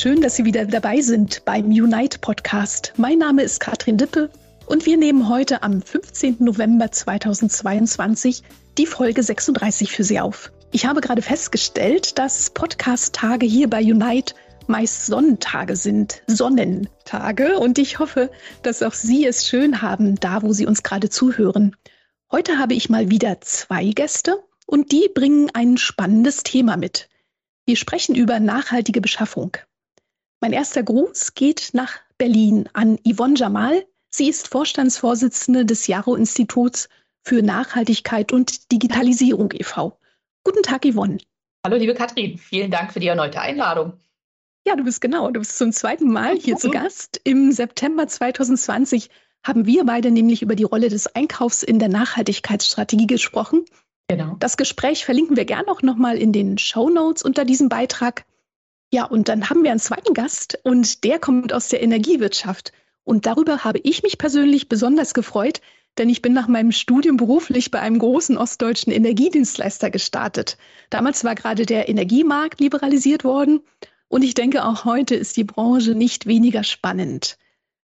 Schön, dass Sie wieder dabei sind beim Unite Podcast. Mein Name ist Katrin Dippe und wir nehmen heute am 15. November 2022 die Folge 36 für Sie auf. Ich habe gerade festgestellt, dass Podcast-Tage hier bei Unite meist Sonnentage sind, Sonnentage. Und ich hoffe, dass auch Sie es schön haben, da wo Sie uns gerade zuhören. Heute habe ich mal wieder zwei Gäste und die bringen ein spannendes Thema mit. Wir sprechen über nachhaltige Beschaffung. Mein erster Gruß geht nach Berlin an Yvonne Jamal. Sie ist Vorstandsvorsitzende des Jaro-Instituts für Nachhaltigkeit und Digitalisierung e.V. Guten Tag, Yvonne. Hallo, liebe Katrin. Vielen Dank für die erneute Einladung. Ja, du bist genau. Du bist zum zweiten Mal hier zu Gast. Im September 2020 haben wir beide nämlich über die Rolle des Einkaufs in der Nachhaltigkeitsstrategie gesprochen. Genau. Das Gespräch verlinken wir gerne auch nochmal in den Show Notes unter diesem Beitrag. Ja, und dann haben wir einen zweiten Gast und der kommt aus der Energiewirtschaft. Und darüber habe ich mich persönlich besonders gefreut, denn ich bin nach meinem Studium beruflich bei einem großen ostdeutschen Energiedienstleister gestartet. Damals war gerade der Energiemarkt liberalisiert worden und ich denke, auch heute ist die Branche nicht weniger spannend.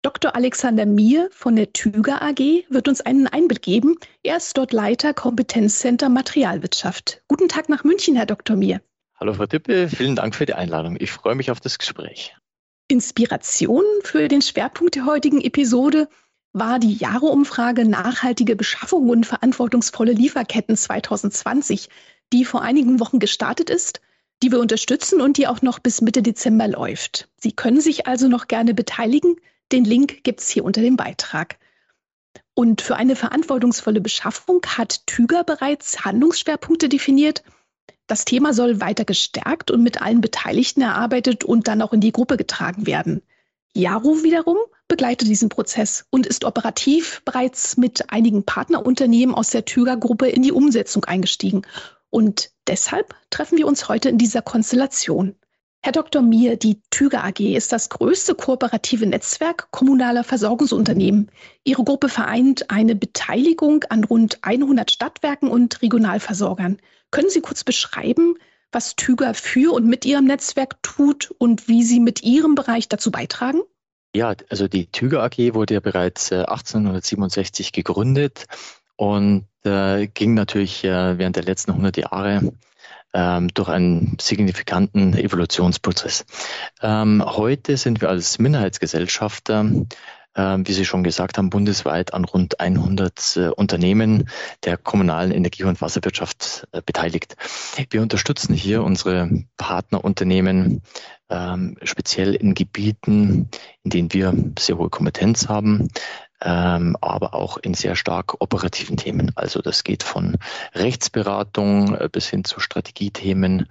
Dr. Alexander Mier von der Tüger AG wird uns einen Einblick geben. Er ist dort Leiter Kompetenzcenter Materialwirtschaft. Guten Tag nach München, Herr Dr. Mier. Hallo Frau Tippe, vielen Dank für die Einladung. Ich freue mich auf das Gespräch. Inspiration für den Schwerpunkt der heutigen Episode war die Jahreumfrage Nachhaltige Beschaffung und verantwortungsvolle Lieferketten 2020, die vor einigen Wochen gestartet ist, die wir unterstützen und die auch noch bis Mitte Dezember läuft. Sie können sich also noch gerne beteiligen. Den Link gibt es hier unter dem Beitrag. Und für eine verantwortungsvolle Beschaffung hat Tüger bereits Handlungsschwerpunkte definiert. Das Thema soll weiter gestärkt und mit allen Beteiligten erarbeitet und dann auch in die Gruppe getragen werden. Jaro wiederum begleitet diesen Prozess und ist operativ bereits mit einigen Partnerunternehmen aus der Tüger-Gruppe in die Umsetzung eingestiegen. Und deshalb treffen wir uns heute in dieser Konstellation. Herr Dr. Mier, die Tüger AG ist das größte kooperative Netzwerk kommunaler Versorgungsunternehmen. Ihre Gruppe vereint eine Beteiligung an rund 100 Stadtwerken und Regionalversorgern. Können Sie kurz beschreiben, was Tüger für und mit Ihrem Netzwerk tut und wie Sie mit Ihrem Bereich dazu beitragen? Ja, also die Tüger AG wurde ja bereits 1867 äh, gegründet und äh, ging natürlich äh, während der letzten 100 Jahre ähm, durch einen signifikanten Evolutionsprozess. Ähm, heute sind wir als Minderheitsgesellschafter ähm, wie Sie schon gesagt haben, bundesweit an rund 100 äh, Unternehmen der kommunalen Energie- und Wasserwirtschaft äh, beteiligt. Wir unterstützen hier unsere Partnerunternehmen ähm, speziell in Gebieten, in denen wir sehr hohe Kompetenz haben, ähm, aber auch in sehr stark operativen Themen. Also das geht von Rechtsberatung äh, bis hin zu Strategiethemen,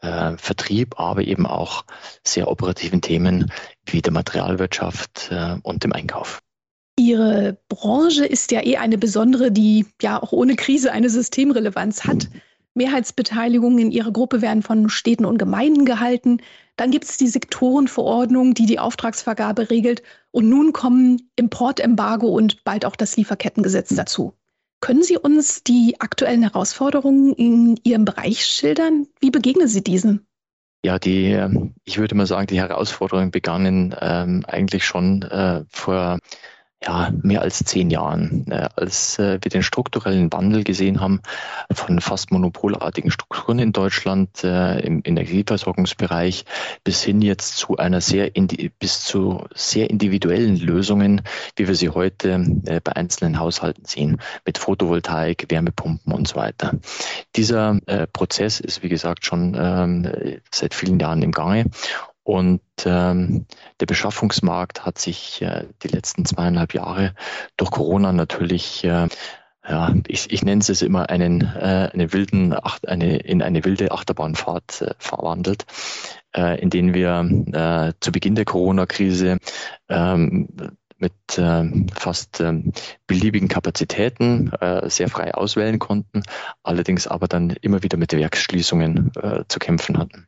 äh, Vertrieb, aber eben auch sehr operativen Themen wie der Materialwirtschaft äh, und dem Einkauf. Ihre Branche ist ja eh eine besondere, die ja auch ohne Krise eine Systemrelevanz hat. Mehrheitsbeteiligungen in Ihrer Gruppe werden von Städten und Gemeinden gehalten. Dann gibt es die Sektorenverordnung, die die Auftragsvergabe regelt. Und nun kommen Importembargo und bald auch das Lieferkettengesetz dazu. Können Sie uns die aktuellen Herausforderungen in Ihrem Bereich schildern? Wie begegnen Sie diesen? Ja, die, ähm, ich würde mal sagen, die Herausforderungen begannen ähm, eigentlich schon äh, vor ja, mehr als zehn Jahren, äh, als äh, wir den strukturellen Wandel gesehen haben von fast monopolartigen Strukturen in Deutschland äh, im Energieversorgungsbereich bis hin jetzt zu einer sehr bis zu sehr individuellen Lösungen, wie wir sie heute äh, bei einzelnen Haushalten sehen, mit Photovoltaik, Wärmepumpen und so weiter. Dieser äh, Prozess ist, wie gesagt, schon ähm, seit vielen Jahren im Gange und ähm, der Beschaffungsmarkt hat sich äh, die letzten zweieinhalb Jahre durch Corona natürlich äh, ja, ich, ich nenne es immer einen, äh, eine wilden, eine, in eine wilde Achterbahnfahrt äh, verwandelt, äh, in denen wir äh, zu Beginn der Corona-Krise ähm, mit äh, fast äh, beliebigen Kapazitäten äh, sehr frei auswählen konnten, allerdings aber dann immer wieder mit Werksschließungen äh, zu kämpfen hatten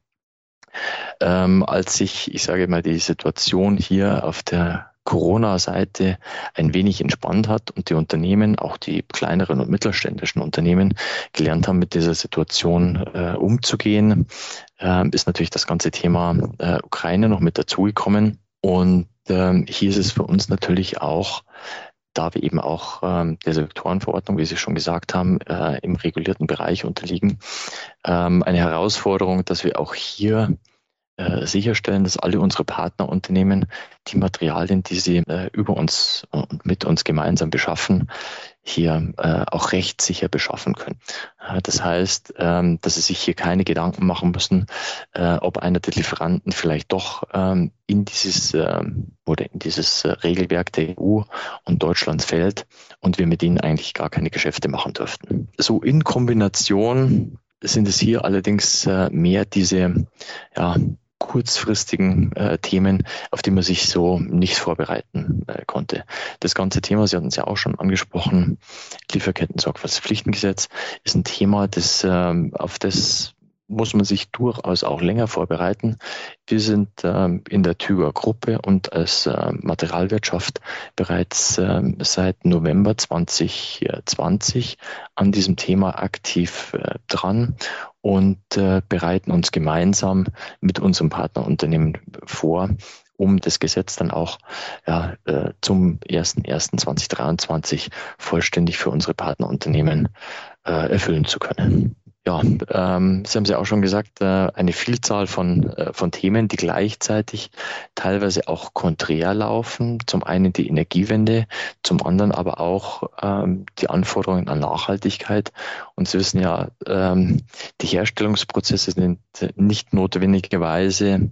ähm, als sich, ich sage mal, die Situation hier auf der Corona-Seite ein wenig entspannt hat und die Unternehmen, auch die kleineren und mittelständischen Unternehmen, gelernt haben, mit dieser Situation äh, umzugehen, äh, ist natürlich das ganze Thema äh, Ukraine noch mit dazugekommen. Und ähm, hier ist es für uns natürlich auch da wir eben auch ähm, der Sektorenverordnung, wie Sie schon gesagt haben, äh, im regulierten Bereich unterliegen, ähm, eine Herausforderung, dass wir auch hier äh, sicherstellen, dass alle unsere Partnerunternehmen die Materialien, die sie äh, über uns und mit uns gemeinsam beschaffen, hier äh, auch rechtssicher beschaffen können. Äh, das heißt, ähm, dass sie sich hier keine Gedanken machen müssen, äh, ob einer der Lieferanten vielleicht doch ähm, in dieses ähm, oder in dieses äh, Regelwerk der EU und Deutschlands fällt und wir mit ihnen eigentlich gar keine Geschäfte machen dürften. So in Kombination sind es hier allerdings äh, mehr diese ja, kurzfristigen äh, Themen, auf die man sich so nicht vorbereiten äh, konnte. Das ganze Thema, Sie hatten es ja auch schon angesprochen, Lieferketten-Sorgfaltspflichtengesetz ist ein Thema, das, äh, auf das muss man sich durchaus auch länger vorbereiten. Wir sind ähm, in der Tüger Gruppe und als äh, Materialwirtschaft bereits ähm, seit November 2020 an diesem Thema aktiv äh, dran und äh, bereiten uns gemeinsam mit unserem Partnerunternehmen vor, um das Gesetz dann auch ja, äh, zum 01.01.2023 vollständig für unsere Partnerunternehmen äh, erfüllen zu können. Ja, ähm, Sie haben es ja auch schon gesagt, äh, eine Vielzahl von, äh, von Themen, die gleichzeitig teilweise auch konträr laufen. Zum einen die Energiewende, zum anderen aber auch ähm, die Anforderungen an Nachhaltigkeit. Und Sie wissen ja, ähm, die Herstellungsprozesse sind nicht notwendigerweise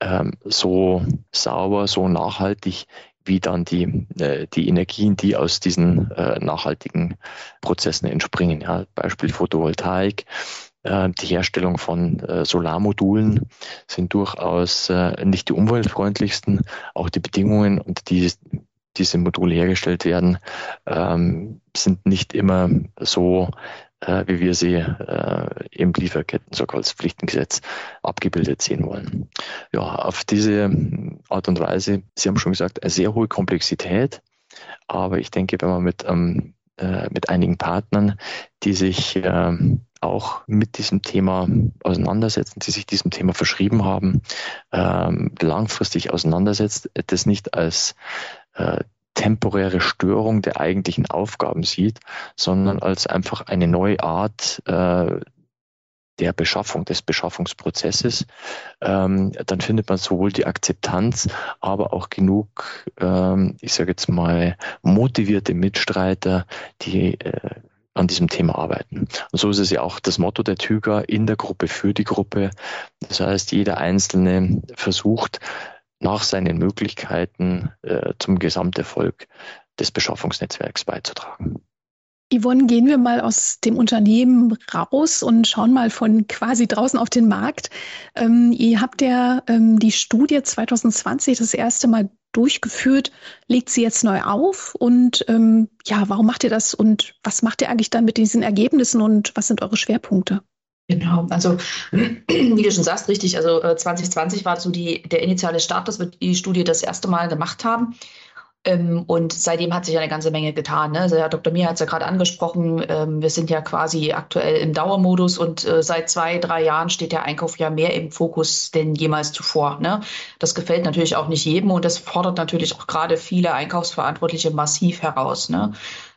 ähm, so sauber, so nachhaltig, wie dann die, äh, die Energien, die aus diesen äh, nachhaltigen Prozessen entspringen. Ja, Beispiel Photovoltaik, äh, die Herstellung von äh, Solarmodulen sind durchaus äh, nicht die umweltfreundlichsten. Auch die Bedingungen, unter die diese Module hergestellt werden, ähm, sind nicht immer so äh, wie wir sie äh, im Lieferketten-Sorgfaltspflichtengesetz abgebildet sehen wollen. Ja, auf diese Art und Weise, Sie haben schon gesagt, eine sehr hohe Komplexität, aber ich denke, wenn man mit, ähm, äh, mit einigen Partnern, die sich äh, auch mit diesem Thema auseinandersetzen, die sich diesem Thema verschrieben haben, ähm, langfristig auseinandersetzt, das nicht als äh, temporäre Störung der eigentlichen Aufgaben sieht, sondern als einfach eine neue Art äh, der Beschaffung, des Beschaffungsprozesses, ähm, dann findet man sowohl die Akzeptanz, aber auch genug, ähm, ich sage jetzt mal, motivierte Mitstreiter, die äh, an diesem Thema arbeiten. Und so ist es ja auch das Motto der Tüger in der Gruppe für die Gruppe. Das heißt, jeder Einzelne versucht, nach seinen Möglichkeiten äh, zum Gesamterfolg des Beschaffungsnetzwerks beizutragen. Yvonne, gehen wir mal aus dem Unternehmen raus und schauen mal von quasi draußen auf den Markt. Ähm, ihr habt ja ähm, die Studie 2020 das erste Mal durchgeführt, legt sie jetzt neu auf und ähm, ja, warum macht ihr das und was macht ihr eigentlich dann mit diesen Ergebnissen und was sind eure Schwerpunkte? Genau, also wie du schon sagst, richtig, also 2020 äh, war so die, der initiale Start, dass wir die Studie das erste Mal gemacht haben. Ähm, und seitdem hat sich eine ganze Menge getan. Ne? Also Herr Dr. Mir hat es ja gerade angesprochen, ähm, wir sind ja quasi aktuell im Dauermodus und äh, seit zwei, drei Jahren steht der Einkauf ja mehr im Fokus denn jemals zuvor. Ne? Das gefällt natürlich auch nicht jedem und das fordert natürlich auch gerade viele Einkaufsverantwortliche massiv heraus. Ne?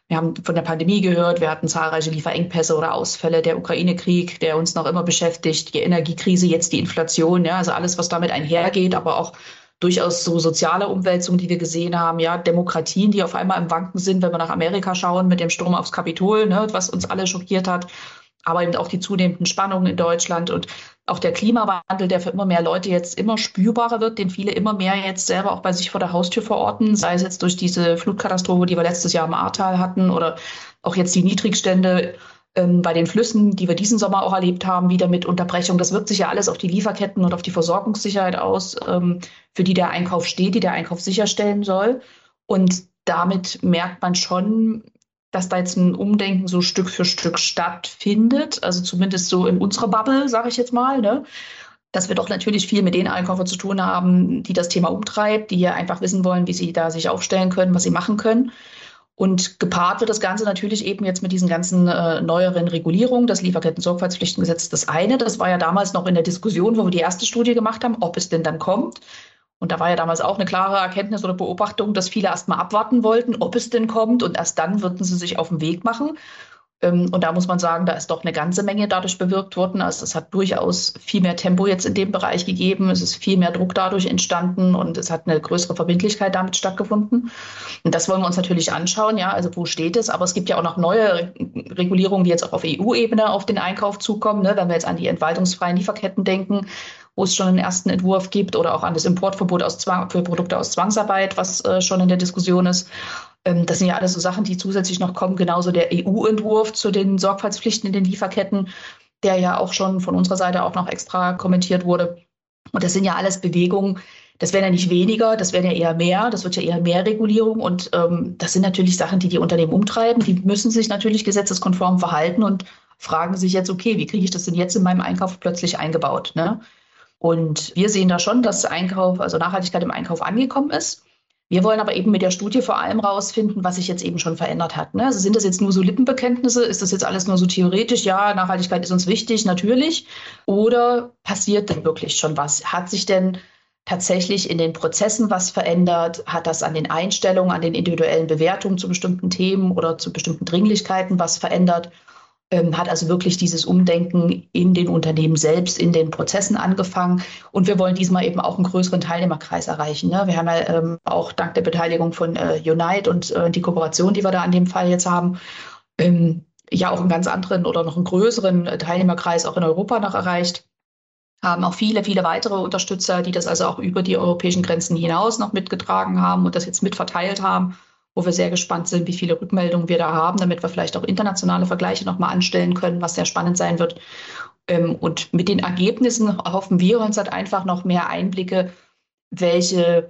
Wir haben von der Pandemie gehört, wir hatten zahlreiche Lieferengpässe oder Ausfälle, der Ukraine-Krieg, der uns noch immer beschäftigt, die Energiekrise, jetzt die Inflation, ja, also alles, was damit einhergeht, aber auch durchaus so soziale Umwälzungen, die wir gesehen haben, ja, Demokratien, die auf einmal im Wanken sind, wenn wir nach Amerika schauen mit dem Sturm aufs Kapitol, ne, was uns alle schockiert hat, aber eben auch die zunehmenden Spannungen in Deutschland und auch der Klimawandel, der für immer mehr Leute jetzt immer spürbarer wird, den viele immer mehr jetzt selber auch bei sich vor der Haustür verorten, sei es jetzt durch diese Flutkatastrophe, die wir letztes Jahr im Ahrtal hatten oder auch jetzt die Niedrigstände ähm, bei den Flüssen, die wir diesen Sommer auch erlebt haben, wieder mit Unterbrechung. Das wirkt sich ja alles auf die Lieferketten und auf die Versorgungssicherheit aus, ähm, für die der Einkauf steht, die der Einkauf sicherstellen soll. Und damit merkt man schon, dass da jetzt ein Umdenken so Stück für Stück stattfindet, also zumindest so in unserer Bubble, sage ich jetzt mal. Ne? dass wir doch natürlich viel mit den Einkäufern zu tun haben, die das Thema umtreibt, die hier einfach wissen wollen, wie sie da sich aufstellen können, was sie machen können. Und gepaart wird das Ganze natürlich eben jetzt mit diesen ganzen äh, neueren Regulierungen. Das Lieferketten-Sorgfaltspflichtengesetz, das eine, das war ja damals noch in der Diskussion, wo wir die erste Studie gemacht haben, ob es denn dann kommt. Und da war ja damals auch eine klare Erkenntnis oder Beobachtung, dass viele erst mal abwarten wollten, ob es denn kommt. Und erst dann würden sie sich auf den Weg machen. Ähm, und da muss man sagen, da ist doch eine ganze Menge dadurch bewirkt worden. Also es hat durchaus viel mehr Tempo jetzt in dem Bereich gegeben. Es ist viel mehr Druck dadurch entstanden und es hat eine größere Verbindlichkeit damit stattgefunden. Und das wollen wir uns natürlich anschauen. Ja, also wo steht es? Aber es gibt ja auch noch neue Regulierungen, die jetzt auch auf EU-Ebene auf den Einkauf zukommen. Ne? Wenn wir jetzt an die entwaltungsfreien Lieferketten denken, wo es schon einen ersten Entwurf gibt oder auch an das Importverbot aus Zwang, für Produkte aus Zwangsarbeit, was äh, schon in der Diskussion ist. Ähm, das sind ja alles so Sachen, die zusätzlich noch kommen. Genauso der EU-Entwurf zu den Sorgfaltspflichten in den Lieferketten, der ja auch schon von unserer Seite auch noch extra kommentiert wurde. Und das sind ja alles Bewegungen, das wären ja nicht weniger, das wären ja eher mehr, das wird ja eher mehr Regulierung. Und ähm, das sind natürlich Sachen, die die Unternehmen umtreiben. Die müssen sich natürlich gesetzeskonform verhalten und fragen sich jetzt, okay, wie kriege ich das denn jetzt in meinem Einkauf plötzlich eingebaut? Ne? Und wir sehen da schon, dass Einkauf, also Nachhaltigkeit im Einkauf angekommen ist. Wir wollen aber eben mit der Studie vor allem rausfinden, was sich jetzt eben schon verändert hat. Ne? Also sind das jetzt nur so Lippenbekenntnisse? Ist das jetzt alles nur so theoretisch? Ja, Nachhaltigkeit ist uns wichtig, natürlich. Oder passiert denn wirklich schon was? Hat sich denn tatsächlich in den Prozessen was verändert? Hat das an den Einstellungen, an den individuellen Bewertungen zu bestimmten Themen oder zu bestimmten Dringlichkeiten was verändert? Ähm, hat also wirklich dieses Umdenken in den Unternehmen selbst, in den Prozessen angefangen. Und wir wollen diesmal eben auch einen größeren Teilnehmerkreis erreichen. Ne? Wir haben ja ähm, auch dank der Beteiligung von äh, Unite und äh, die Kooperation, die wir da an dem Fall jetzt haben, ähm, ja auch einen ganz anderen oder noch einen größeren Teilnehmerkreis auch in Europa noch erreicht. Haben auch viele, viele weitere Unterstützer, die das also auch über die europäischen Grenzen hinaus noch mitgetragen haben und das jetzt mitverteilt haben wo wir sehr gespannt sind, wie viele Rückmeldungen wir da haben, damit wir vielleicht auch internationale Vergleiche nochmal anstellen können, was sehr spannend sein wird. Ähm, und mit den Ergebnissen hoffen wir uns halt einfach noch mehr Einblicke, welche,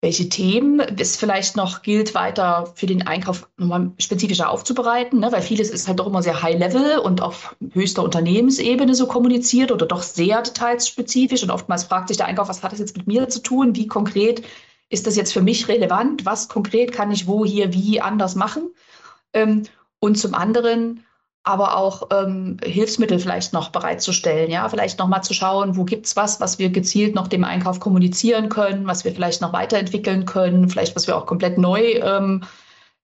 welche Themen es vielleicht noch gilt, weiter für den Einkauf nochmal spezifischer aufzubereiten, ne? weil vieles ist halt doch immer sehr high-level und auf höchster Unternehmensebene so kommuniziert oder doch sehr detailspezifisch. Und oftmals fragt sich der Einkauf, was hat das jetzt mit mir zu tun? Wie konkret ist das jetzt für mich relevant? Was konkret kann ich wo, hier, wie anders machen? Ähm, und zum anderen aber auch ähm, Hilfsmittel vielleicht noch bereitzustellen, ja, vielleicht noch mal zu schauen, wo gibt's was, was wir gezielt noch dem Einkauf kommunizieren können, was wir vielleicht noch weiterentwickeln können, vielleicht was wir auch komplett neu ähm,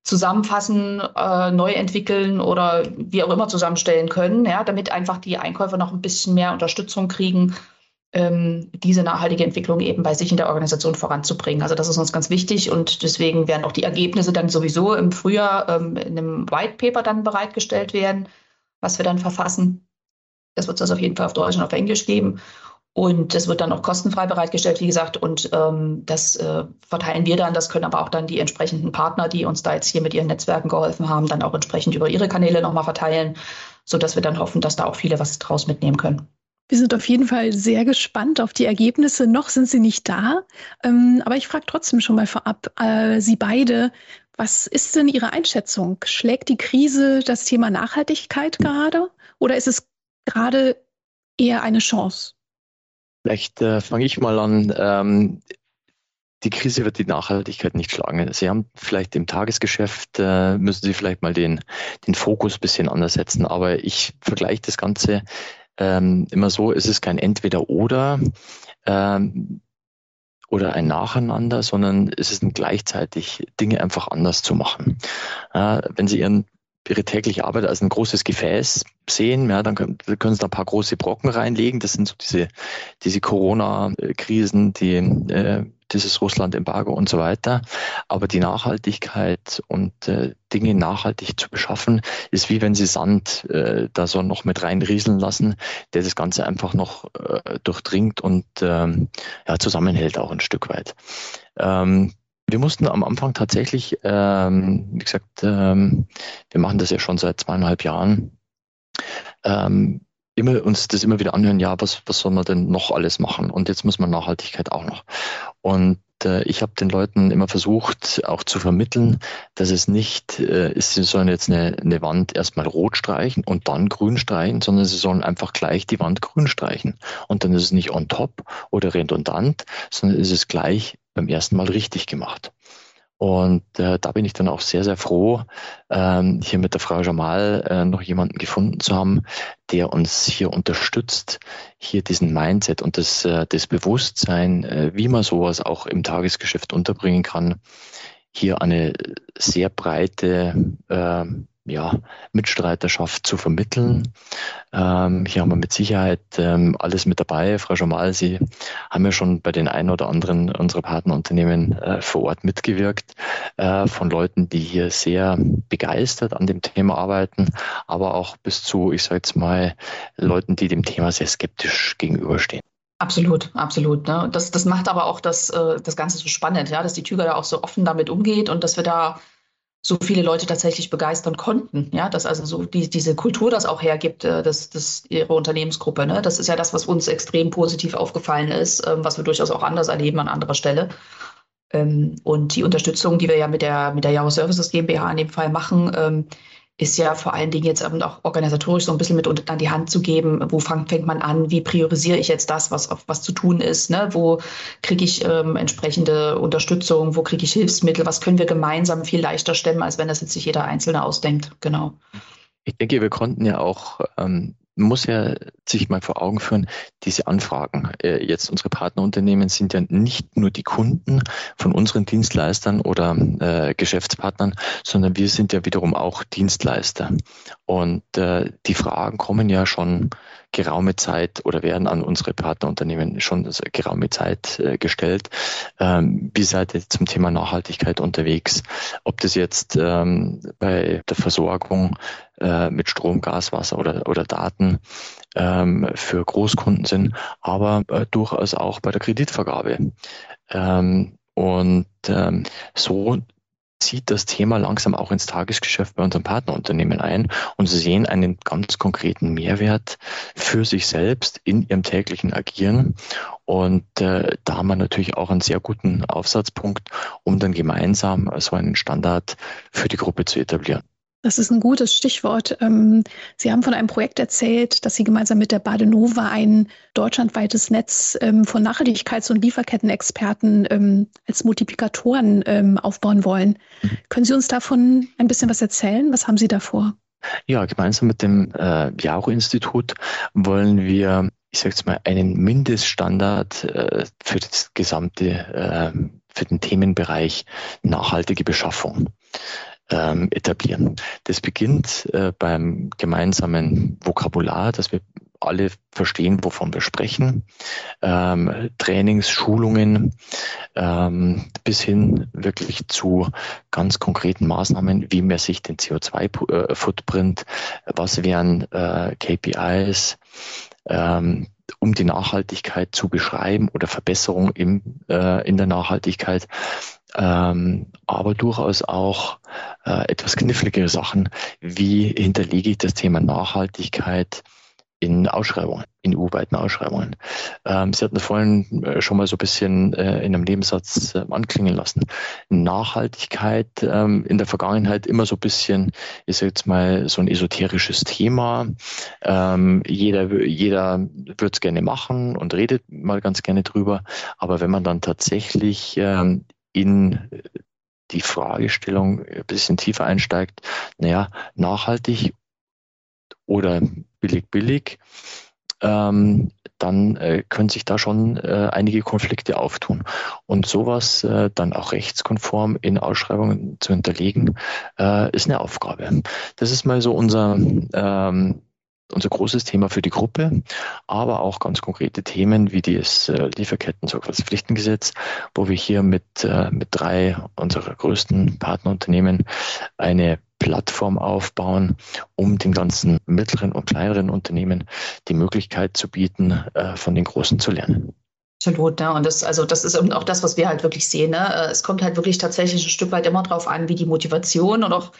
zusammenfassen, äh, neu entwickeln oder wie auch immer zusammenstellen können, ja, damit einfach die Einkäufer noch ein bisschen mehr Unterstützung kriegen, ähm, diese nachhaltige Entwicklung eben bei sich in der Organisation voranzubringen. Also das ist uns ganz wichtig und deswegen werden auch die Ergebnisse dann sowieso im Frühjahr ähm, in einem White Paper dann bereitgestellt werden, was wir dann verfassen. Das wird es auf jeden Fall auf Deutsch und auf Englisch geben. Und das wird dann auch kostenfrei bereitgestellt, wie gesagt. Und ähm, das äh, verteilen wir dann. Das können aber auch dann die entsprechenden Partner, die uns da jetzt hier mit ihren Netzwerken geholfen haben, dann auch entsprechend über ihre Kanäle nochmal verteilen, sodass wir dann hoffen, dass da auch viele was draus mitnehmen können. Wir sind auf jeden Fall sehr gespannt auf die Ergebnisse. Noch sind sie nicht da. Ähm, aber ich frage trotzdem schon mal vorab, äh, Sie beide, was ist denn Ihre Einschätzung? Schlägt die Krise das Thema Nachhaltigkeit gerade oder ist es gerade eher eine Chance? Vielleicht äh, fange ich mal an. Ähm, die Krise wird die Nachhaltigkeit nicht schlagen. Sie haben vielleicht im Tagesgeschäft, äh, müssen Sie vielleicht mal den, den Fokus ein bisschen anders setzen. Aber ich vergleiche das Ganze ähm, immer so, es ist kein Entweder-Oder ähm, oder ein Nacheinander, sondern es ist ein gleichzeitig Dinge einfach anders zu machen. Äh, wenn Sie Ihren ihre tägliche Arbeit als ein großes Gefäß sehen, ja, dann können, können sie da ein paar große Brocken reinlegen. Das sind so diese, diese Corona-Krisen, die, äh, dieses Russland-Embargo und so weiter. Aber die Nachhaltigkeit und äh, Dinge nachhaltig zu beschaffen, ist wie wenn sie Sand äh, da so noch mit reinrieseln lassen, der das Ganze einfach noch äh, durchdringt und ähm, ja, zusammenhält auch ein Stück weit. Ähm, wir mussten am Anfang tatsächlich, ähm, wie gesagt, ähm, wir machen das ja schon seit zweieinhalb Jahren, ähm, immer uns das immer wieder anhören, ja, was, was soll man denn noch alles machen? Und jetzt muss man Nachhaltigkeit auch noch. Und äh, ich habe den Leuten immer versucht, auch zu vermitteln, dass es nicht äh, ist, sie sollen jetzt eine, eine Wand erstmal rot streichen und dann grün streichen, sondern sie sollen einfach gleich die Wand grün streichen. Und dann ist es nicht on top oder redundant, sondern ist es gleich beim ersten Mal richtig gemacht. Und äh, da bin ich dann auch sehr, sehr froh, ähm, hier mit der Frau Jamal äh, noch jemanden gefunden zu haben, der uns hier unterstützt, hier diesen Mindset und das, äh, das Bewusstsein, äh, wie man sowas auch im Tagesgeschäft unterbringen kann, hier eine sehr breite äh, ja, Mitstreiterschaft zu vermitteln. Ähm, hier haben wir mit Sicherheit ähm, alles mit dabei. Frau Jamal, Sie haben ja schon bei den ein oder anderen unserer Partnerunternehmen äh, vor Ort mitgewirkt, äh, von Leuten, die hier sehr begeistert an dem Thema arbeiten, aber auch bis zu, ich sage jetzt mal, Leuten, die dem Thema sehr skeptisch gegenüberstehen. Absolut, absolut. Ne? Das, das macht aber auch das, äh, das Ganze so spannend, ja, dass die Tüger da auch so offen damit umgeht und dass wir da so viele Leute tatsächlich begeistern konnten. Ja, dass also so die, diese Kultur das auch hergibt, äh, das, das ihre Unternehmensgruppe. Ne? Das ist ja das, was uns extrem positiv aufgefallen ist, ähm, was wir durchaus auch anders erleben an anderer Stelle. Ähm, und die Unterstützung, die wir ja mit der, mit der Yahoo Services GmbH in dem Fall machen, ähm, ist ja vor allen Dingen jetzt auch organisatorisch so ein bisschen mit an die Hand zu geben, wo fang, fängt man an, wie priorisiere ich jetzt das, was, was zu tun ist, ne? wo kriege ich ähm, entsprechende Unterstützung, wo kriege ich Hilfsmittel, was können wir gemeinsam viel leichter stemmen, als wenn das jetzt sich jeder Einzelne ausdenkt. Genau. Ich denke, wir konnten ja auch ähm, muss ja sich mal vor Augen führen, diese Anfragen. Äh, jetzt unsere Partnerunternehmen sind ja nicht nur die Kunden von unseren Dienstleistern oder äh, Geschäftspartnern, sondern wir sind ja wiederum auch Dienstleister. Und äh, die Fragen kommen ja schon geraume Zeit oder werden an unsere Partnerunternehmen schon geraume Zeit äh, gestellt. Ähm, wie seid ihr zum Thema Nachhaltigkeit unterwegs? Ob das jetzt ähm, bei der Versorgung äh, mit Strom, Gas, Wasser oder, oder Daten ähm, für Großkunden sind, aber äh, durchaus auch bei der Kreditvergabe. Ähm, und so zieht das Thema langsam auch ins Tagesgeschäft bei unserem Partnerunternehmen ein und sie sehen einen ganz konkreten Mehrwert für sich selbst in ihrem täglichen Agieren. Und äh, da haben wir natürlich auch einen sehr guten Aufsatzpunkt, um dann gemeinsam so einen Standard für die Gruppe zu etablieren. Das ist ein gutes Stichwort. Ähm, Sie haben von einem Projekt erzählt, dass Sie gemeinsam mit der Badenova ein deutschlandweites Netz ähm, von Nachhaltigkeits- und Lieferkettenexperten ähm, als Multiplikatoren aufbauen wollen. Mhm. Können Sie uns davon ein bisschen was erzählen? Was haben Sie davor? Ja, gemeinsam mit dem äh, Jaro-Institut wollen wir, ich sage jetzt mal, einen Mindeststandard äh, für das gesamte, äh, für den Themenbereich nachhaltige Beschaffung ähm, etablieren. Das beginnt äh, beim gemeinsamen Vokabular, dass wir alle verstehen, wovon wir sprechen. Ähm, Trainings, Schulungen ähm, bis hin wirklich zu ganz konkreten Maßnahmen, wie man sich den CO2-Footprint, äh, was wären äh, KPIs, ähm, um die Nachhaltigkeit zu beschreiben oder Verbesserung im, äh, in der Nachhaltigkeit, ähm, aber durchaus auch äh, etwas kniffligere Sachen. Wie hinterlege ich das Thema Nachhaltigkeit in Ausschreibungen, in EU-weiten Ausschreibungen? Ähm, Sie hatten vorhin äh, schon mal so ein bisschen äh, in einem Nebensatz äh, anklingen lassen. Nachhaltigkeit ähm, in der Vergangenheit immer so ein bisschen, ist jetzt mal so ein esoterisches Thema. Ähm, jeder jeder würde es gerne machen und redet mal ganz gerne drüber. Aber wenn man dann tatsächlich ähm, in die Fragestellung ein bisschen tiefer einsteigt, naja, nachhaltig oder billig, billig, ähm, dann äh, können sich da schon äh, einige Konflikte auftun. Und sowas äh, dann auch rechtskonform in Ausschreibungen zu hinterlegen, äh, ist eine Aufgabe. Das ist mal so unser ähm, unser großes Thema für die Gruppe, aber auch ganz konkrete Themen wie das äh, Lieferketten-Sorgfaltspflichtengesetz, wo wir hier mit, äh, mit drei unserer größten Partnerunternehmen eine Plattform aufbauen, um den ganzen mittleren und kleineren Unternehmen die Möglichkeit zu bieten, äh, von den Großen zu lernen. Absolut, ne? Und das, also das ist auch das, was wir halt wirklich sehen. Ne? Es kommt halt wirklich tatsächlich ein Stück weit immer darauf an, wie die Motivation und auch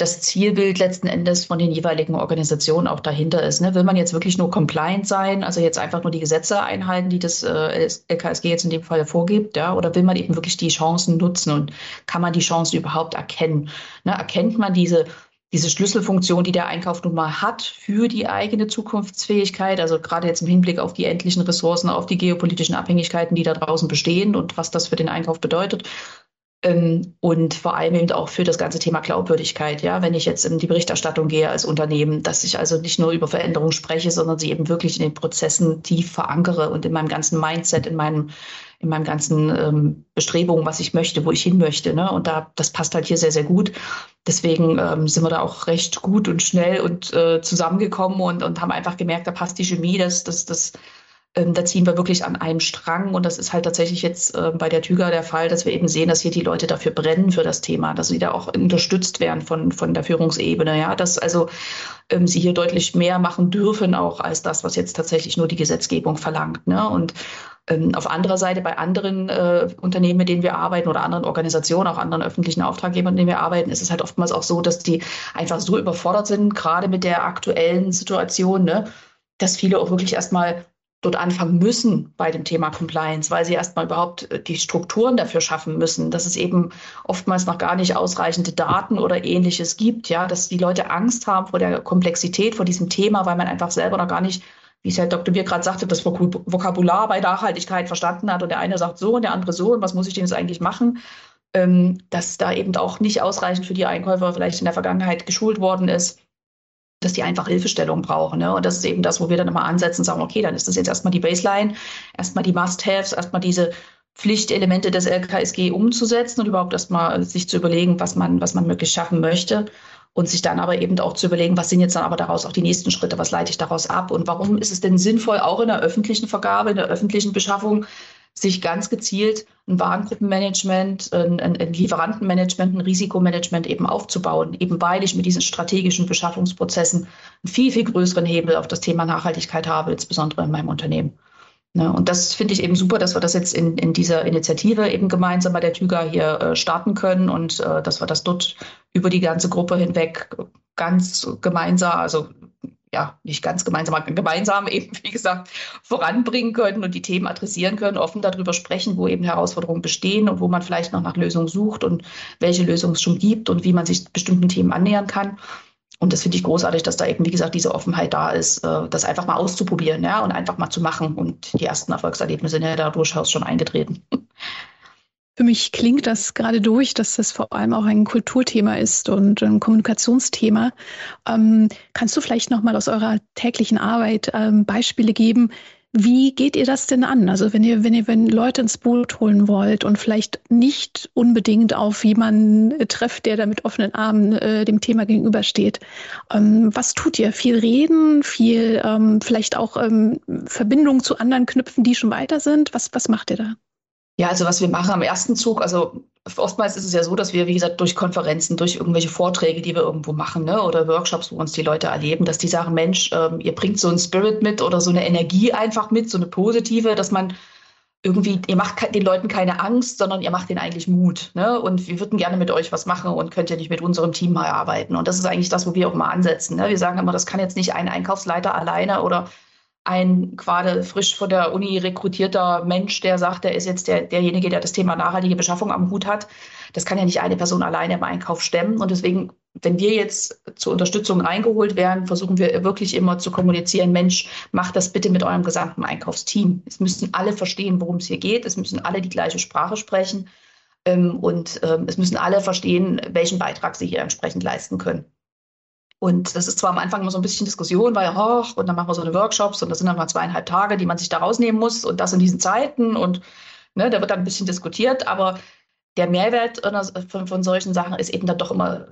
das Zielbild letzten Endes von den jeweiligen Organisationen auch dahinter ist. Ne? Will man jetzt wirklich nur compliant sein, also jetzt einfach nur die Gesetze einhalten, die das äh, LKSG jetzt in dem Fall vorgibt, ja? oder will man eben wirklich die Chancen nutzen und kann man die Chancen überhaupt erkennen? Ne? Erkennt man diese diese Schlüsselfunktion, die der Einkauf nun mal hat für die eigene Zukunftsfähigkeit, also gerade jetzt im Hinblick auf die endlichen Ressourcen, auf die geopolitischen Abhängigkeiten, die da draußen bestehen und was das für den Einkauf bedeutet. Ähm, und vor allem eben auch für das ganze Thema Glaubwürdigkeit. Ja, wenn ich jetzt in die Berichterstattung gehe als Unternehmen, dass ich also nicht nur über Veränderungen spreche, sondern sie eben wirklich in den Prozessen tief verankere und in meinem ganzen Mindset, in meinem in meinem ganzen ähm, Bestrebungen, was ich möchte, wo ich hin möchte. Ne? Und da, das passt halt hier sehr, sehr gut. Deswegen ähm, sind wir da auch recht gut und schnell und äh, zusammengekommen und, und haben einfach gemerkt, da passt die Chemie, das, das, das, ähm, da ziehen wir wirklich an einem Strang. Und das ist halt tatsächlich jetzt äh, bei der Tüger der Fall, dass wir eben sehen, dass hier die Leute dafür brennen für das Thema, dass sie da auch unterstützt werden von, von der Führungsebene. Ja, dass also ähm, sie hier deutlich mehr machen dürfen, auch als das, was jetzt tatsächlich nur die Gesetzgebung verlangt. Ne? Und ähm, auf anderer Seite bei anderen äh, Unternehmen, mit denen wir arbeiten oder anderen Organisationen, auch anderen öffentlichen Auftraggebern, mit denen wir arbeiten, ist es halt oftmals auch so, dass die einfach so überfordert sind, gerade mit der aktuellen Situation, ne, dass viele auch wirklich erstmal dort anfangen müssen bei dem Thema Compliance, weil sie erstmal überhaupt äh, die Strukturen dafür schaffen müssen, dass es eben oftmals noch gar nicht ausreichende Daten oder ähnliches gibt, ja, dass die Leute Angst haben vor der Komplexität, vor diesem Thema, weil man einfach selber noch gar nicht wie es Herr Dr. Bier gerade sagte, das Vokabular bei Nachhaltigkeit verstanden hat und der eine sagt so und der andere so und was muss ich denn jetzt eigentlich machen, ähm, dass da eben auch nicht ausreichend für die Einkäufer vielleicht in der Vergangenheit geschult worden ist, dass die einfach Hilfestellung brauchen. Ne? Und das ist eben das, wo wir dann immer ansetzen und sagen, okay, dann ist das jetzt erstmal die Baseline, erstmal die Must-Haves, erstmal diese Pflichtelemente des LKSG umzusetzen und überhaupt erstmal sich zu überlegen, was man, was man möglichst schaffen möchte und sich dann aber eben auch zu überlegen, was sind jetzt dann aber daraus auch die nächsten Schritte, was leite ich daraus ab und warum ist es denn sinnvoll, auch in der öffentlichen Vergabe, in der öffentlichen Beschaffung, sich ganz gezielt ein Warengruppenmanagement, ein, ein, Lieferantenmanagement, ein Risikomanagement eben aufzubauen, eben weil ich mit diesen strategischen Beschaffungsprozessen einen viel, viel größeren Hebel auf das Thema Nachhaltigkeit habe, insbesondere in meinem Unternehmen. Ne, und das finde ich eben super, dass wir das jetzt in, in dieser Initiative eben gemeinsam bei der TÜGA hier äh, starten können und äh, dass wir das dort über die ganze Gruppe hinweg ganz gemeinsam, also ja, nicht ganz gemeinsam, aber gemeinsam eben, wie gesagt, voranbringen können und die Themen adressieren können, offen darüber sprechen, wo eben Herausforderungen bestehen und wo man vielleicht noch nach Lösungen sucht und welche Lösungen es schon gibt und wie man sich bestimmten Themen annähern kann. Und das finde ich großartig, dass da eben, wie gesagt, diese Offenheit da ist, äh, das einfach mal auszuprobieren, ja, und einfach mal zu machen. Und die ersten Erfolgserlebnisse sind ja da durchaus schon eingetreten. Für mich klingt das gerade durch, dass das vor allem auch ein Kulturthema ist und ein Kommunikationsthema. Ähm, kannst du vielleicht noch mal aus eurer täglichen Arbeit ähm, Beispiele geben, wie geht ihr das denn an? Also wenn ihr, wenn ihr, wenn Leute ins Boot holen wollt und vielleicht nicht unbedingt auf jemanden trefft, der da mit offenen Armen äh, dem Thema gegenübersteht, ähm, was tut ihr? Viel reden, viel ähm, vielleicht auch ähm, Verbindungen zu anderen knüpfen, die schon weiter sind. Was, was macht ihr da? Ja, also was wir machen am ersten Zug, also oftmals ist es ja so, dass wir, wie gesagt, durch Konferenzen, durch irgendwelche Vorträge, die wir irgendwo machen, ne, oder Workshops, wo uns die Leute erleben, dass die sagen, Mensch, ähm, ihr bringt so einen Spirit mit oder so eine Energie einfach mit, so eine positive, dass man irgendwie, ihr macht den Leuten keine Angst, sondern ihr macht denen eigentlich Mut. Ne? Und wir würden gerne mit euch was machen und könnt ihr nicht mit unserem Team mal arbeiten. Und das ist eigentlich das, wo wir auch mal ansetzen. Ne? Wir sagen immer, das kann jetzt nicht ein Einkaufsleiter alleine oder ein gerade frisch von der Uni rekrutierter Mensch, der sagt, der ist jetzt der, derjenige, der das Thema nachhaltige Beschaffung am Hut hat. Das kann ja nicht eine Person alleine im Einkauf stemmen. Und deswegen, wenn wir jetzt zur Unterstützung reingeholt werden, versuchen wir wirklich immer zu kommunizieren, Mensch, macht das bitte mit eurem gesamten Einkaufsteam. Es müssen alle verstehen, worum es hier geht. Es müssen alle die gleiche Sprache sprechen. Ähm, und ähm, es müssen alle verstehen, welchen Beitrag sie hier entsprechend leisten können. Und das ist zwar am Anfang immer so ein bisschen Diskussion, weil, oh, und dann machen wir so eine Workshops und das sind dann mal zweieinhalb Tage, die man sich da rausnehmen muss und das in diesen Zeiten und ne, da wird dann ein bisschen diskutiert, aber der Mehrwert von, von solchen Sachen ist eben dann doch immer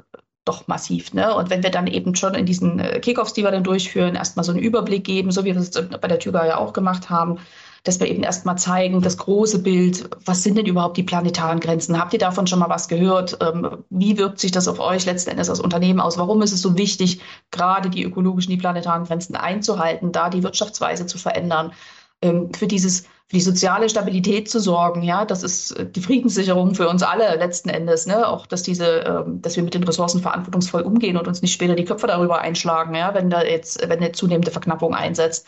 doch massiv. Ne? Und wenn wir dann eben schon in diesen äh, Kickoffs, die wir dann durchführen, erstmal so einen Überblick geben, so wie wir es bei der Tüger ja auch gemacht haben, dass wir eben erstmal zeigen, das große Bild, was sind denn überhaupt die planetaren Grenzen? Habt ihr davon schon mal was gehört? Ähm, wie wirkt sich das auf euch letzten Endes als Unternehmen aus? Warum ist es so wichtig, gerade die ökologischen, die planetaren Grenzen einzuhalten, da die Wirtschaftsweise zu verändern? Ähm, für dieses für die soziale Stabilität zu sorgen. Ja, das ist äh, die Friedenssicherung für uns alle letzten Endes. Ne? Auch, dass diese, ähm, dass wir mit den Ressourcen verantwortungsvoll umgehen und uns nicht später die Köpfe darüber einschlagen, ja, wenn da jetzt, wenn eine zunehmende Verknappung einsetzt.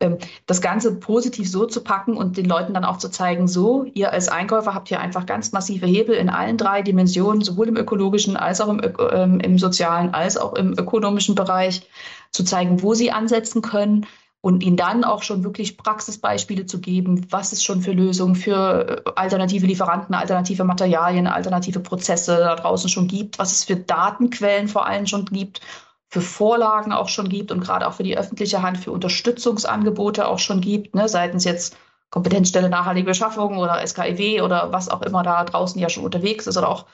Ähm, das Ganze positiv so zu packen und den Leuten dann auch zu zeigen, so, ihr als Einkäufer habt hier einfach ganz massive Hebel in allen drei Dimensionen, sowohl im ökologischen als auch im, ähm, im sozialen als auch im ökonomischen Bereich, zu zeigen, wo sie ansetzen können und ihnen dann auch schon wirklich Praxisbeispiele zu geben, was es schon für Lösungen für äh, alternative Lieferanten, alternative Materialien, alternative Prozesse da draußen schon gibt, was es für Datenquellen vor allem schon gibt, für Vorlagen auch schon gibt und gerade auch für die öffentliche Hand für Unterstützungsangebote auch schon gibt, ne, seitens jetzt Kompetenzstelle nachhaltige Beschaffung oder SKIW oder was auch immer da draußen ja schon unterwegs ist oder auch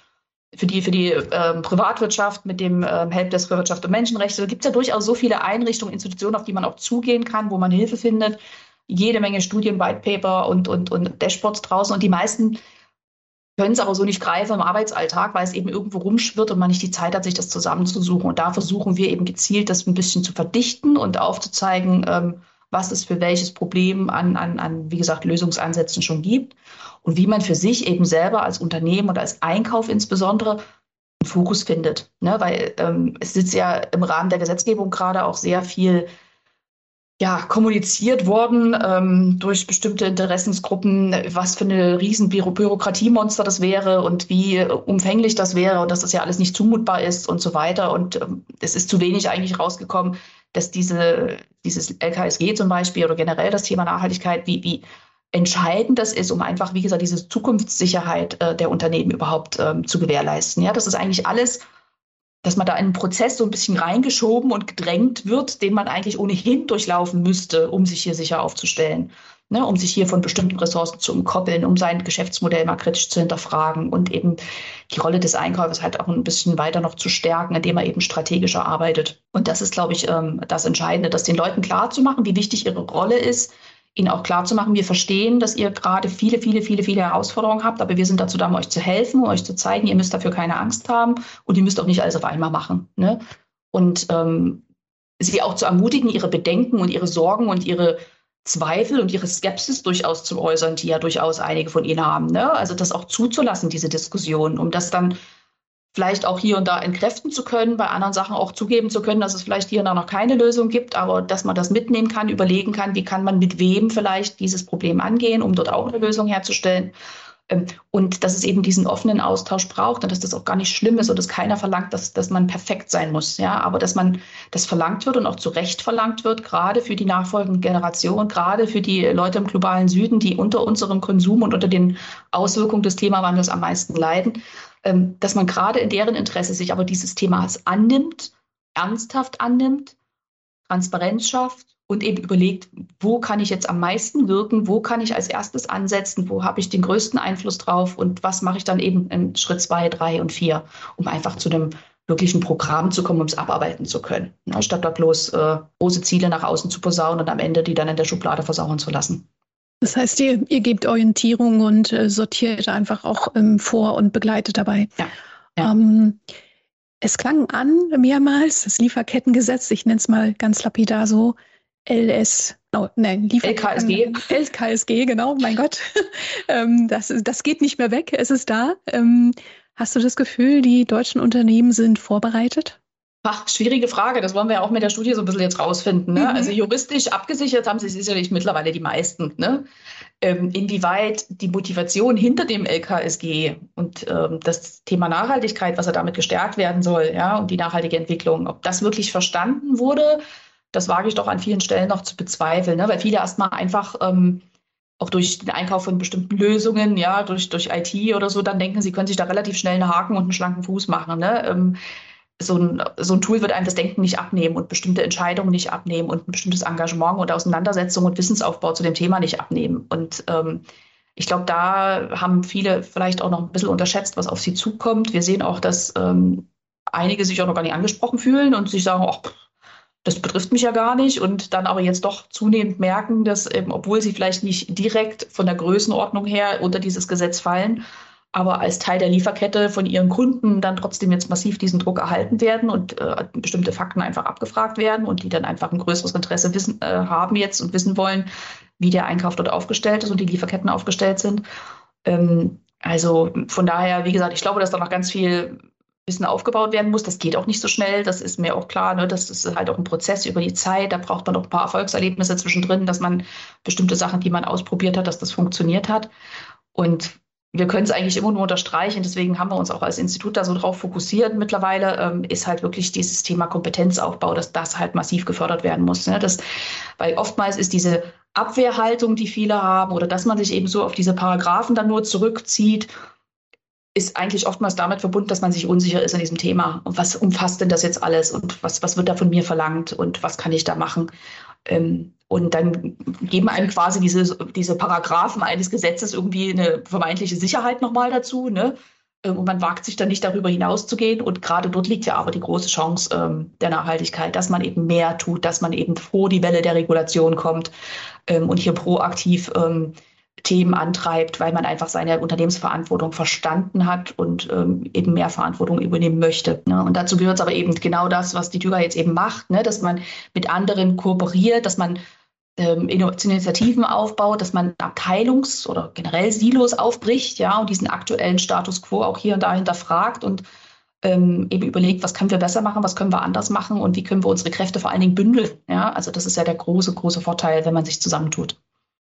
für die, für die ähm, Privatwirtschaft mit dem ähm, Helpdesk für Wirtschaft und Menschenrechte. Da gibt es ja durchaus so viele Einrichtungen, Institutionen, auf die man auch zugehen kann, wo man Hilfe findet. Jede Menge Studien, White Paper und, und, und Dashboards draußen. Und die meisten können es aber so nicht greifen im Arbeitsalltag, weil es eben irgendwo rumschwirrt und man nicht die Zeit hat, sich das zusammenzusuchen. Und da versuchen wir eben gezielt, das ein bisschen zu verdichten und aufzuzeigen, ähm, was es für welches Problem an, an, an, wie gesagt, Lösungsansätzen schon gibt und wie man für sich eben selber als Unternehmen oder als Einkauf insbesondere einen Fokus findet. Ne? Weil ähm, es sitzt ja im Rahmen der Gesetzgebung gerade auch sehr viel ja, kommuniziert worden ähm, durch bestimmte Interessensgruppen, was für eine riesen Bü Bürokratiemonster das wäre und wie umfänglich das wäre und dass das ja alles nicht zumutbar ist und so weiter. Und ähm, es ist zu wenig eigentlich rausgekommen, dass diese, dieses LKSG zum Beispiel oder generell das Thema Nachhaltigkeit, wie, wie entscheidend das ist, um einfach, wie gesagt, diese Zukunftssicherheit äh, der Unternehmen überhaupt ähm, zu gewährleisten. Ja, das ist eigentlich alles, dass man da in einen Prozess so ein bisschen reingeschoben und gedrängt wird, den man eigentlich ohnehin durchlaufen müsste, um sich hier sicher aufzustellen. Ne, um sich hier von bestimmten Ressourcen zu umkoppeln, um sein Geschäftsmodell mal kritisch zu hinterfragen und eben die Rolle des Einkaufs halt auch ein bisschen weiter noch zu stärken, indem er eben strategischer arbeitet. Und das ist, glaube ich, ähm, das Entscheidende, das den Leuten klarzumachen, wie wichtig ihre Rolle ist, Ihnen auch klar zu machen, wir verstehen, dass ihr gerade viele, viele, viele, viele Herausforderungen habt, aber wir sind dazu da, um euch zu helfen, um euch zu zeigen, ihr müsst dafür keine Angst haben und ihr müsst auch nicht alles auf einmal machen. Ne? Und ähm, sie auch zu ermutigen, ihre Bedenken und ihre Sorgen und ihre Zweifel und ihre Skepsis durchaus zu äußern, die ja durchaus einige von ihnen haben. Ne? Also das auch zuzulassen, diese Diskussion, um das dann vielleicht auch hier und da entkräften zu können, bei anderen Sachen auch zugeben zu können, dass es vielleicht hier und da noch keine Lösung gibt, aber dass man das mitnehmen kann, überlegen kann, wie kann man mit wem vielleicht dieses Problem angehen, um dort auch eine Lösung herzustellen. Ähm, und dass es eben diesen offenen Austausch braucht und dass das auch gar nicht schlimm ist und dass keiner verlangt, dass, dass man perfekt sein muss. Ja, aber dass man das verlangt wird und auch zu Recht verlangt wird, gerade für die nachfolgende Generation, gerade für die Leute im globalen Süden, die unter unserem Konsum und unter den Auswirkungen des Klimawandels am meisten leiden, ähm, dass man gerade in deren Interesse sich aber dieses Themas annimmt, ernsthaft annimmt, Transparenz schafft und eben überlegt, wo kann ich jetzt am meisten wirken, wo kann ich als erstes ansetzen, wo habe ich den größten Einfluss drauf und was mache ich dann eben in Schritt zwei, drei und vier, um einfach zu einem wirklichen Programm zu kommen, um es abarbeiten zu können, statt da bloß äh, große Ziele nach außen zu posaunen und am Ende die dann in der Schublade versauern zu lassen. Das heißt, ihr, ihr gebt Orientierung und äh, sortiert einfach auch ähm, vor und begleitet dabei. Ja. ja. Ähm, es klang an mehrmals, das Lieferkettengesetz, ich nenne es mal ganz lapidar so, LS, oh, nein, LKSG. LKSG, genau, mein Gott. ähm, das, das geht nicht mehr weg, es ist da. Ähm, hast du das Gefühl, die deutschen Unternehmen sind vorbereitet? Ach, schwierige Frage. Das wollen wir ja auch mit der Studie so ein bisschen jetzt rausfinden. Ne? Mhm. Also juristisch abgesichert haben sie sicherlich mittlerweile die meisten. Ne? Ähm, inwieweit die Motivation hinter dem LKSG und ähm, das Thema Nachhaltigkeit, was er damit gestärkt werden soll, ja, und die nachhaltige Entwicklung, ob das wirklich verstanden wurde, das wage ich doch an vielen Stellen noch zu bezweifeln, ne? weil viele erstmal einfach ähm, auch durch den Einkauf von bestimmten Lösungen, ja, durch, durch IT oder so, dann denken, sie können sich da relativ schnell einen Haken und einen schlanken Fuß machen. Ne? Ähm, so ein, so ein Tool wird einem das Denken nicht abnehmen und bestimmte Entscheidungen nicht abnehmen und ein bestimmtes Engagement und Auseinandersetzung und Wissensaufbau zu dem Thema nicht abnehmen. Und ähm, ich glaube, da haben viele vielleicht auch noch ein bisschen unterschätzt, was auf sie zukommt. Wir sehen auch, dass ähm, einige sich auch noch gar nicht angesprochen fühlen und sich sagen, ach, das betrifft mich ja gar nicht und dann aber jetzt doch zunehmend merken, dass, eben, obwohl sie vielleicht nicht direkt von der Größenordnung her unter dieses Gesetz fallen, aber als Teil der Lieferkette von ihren Kunden dann trotzdem jetzt massiv diesen Druck erhalten werden und äh, bestimmte Fakten einfach abgefragt werden und die dann einfach ein größeres Interesse wissen, äh, haben jetzt und wissen wollen, wie der Einkauf dort aufgestellt ist und die Lieferketten aufgestellt sind. Ähm, also von daher, wie gesagt, ich glaube, dass da noch ganz viel Wissen aufgebaut werden muss. Das geht auch nicht so schnell, das ist mir auch klar. Ne? Das ist halt auch ein Prozess über die Zeit. Da braucht man auch ein paar Erfolgserlebnisse zwischendrin, dass man bestimmte Sachen, die man ausprobiert hat, dass das funktioniert hat. Und wir können es eigentlich immer nur unterstreichen, deswegen haben wir uns auch als Institut da so drauf fokussiert mittlerweile, ähm, ist halt wirklich dieses Thema Kompetenzaufbau, dass das halt massiv gefördert werden muss. Ne? Das, weil oftmals ist diese Abwehrhaltung, die viele haben, oder dass man sich eben so auf diese Paragraphen dann nur zurückzieht, ist eigentlich oftmals damit verbunden, dass man sich unsicher ist in diesem Thema. Und was umfasst denn das jetzt alles und was, was wird da von mir verlangt und was kann ich da machen? Ähm, und dann geben einem quasi diese, diese Paragraphen eines Gesetzes irgendwie eine vermeintliche Sicherheit nochmal dazu. Ne? Ähm, und man wagt sich dann nicht darüber hinauszugehen. Und gerade dort liegt ja aber die große Chance ähm, der Nachhaltigkeit, dass man eben mehr tut, dass man eben vor die Welle der Regulation kommt ähm, und hier proaktiv ähm, Themen antreibt, weil man einfach seine Unternehmensverantwortung verstanden hat und ähm, eben mehr Verantwortung übernehmen möchte. Ne? Und dazu gehört es aber eben genau das, was die Tüger jetzt eben macht, ne? dass man mit anderen kooperiert, dass man ähm, aufbaut, dass man Abteilungs- oder generell Silos aufbricht, ja, und diesen aktuellen Status quo auch hier und da hinterfragt und ähm, eben überlegt, was können wir besser machen, was können wir anders machen und wie können wir unsere Kräfte vor allen Dingen bündeln. Ja, also das ist ja der große, große Vorteil, wenn man sich zusammentut.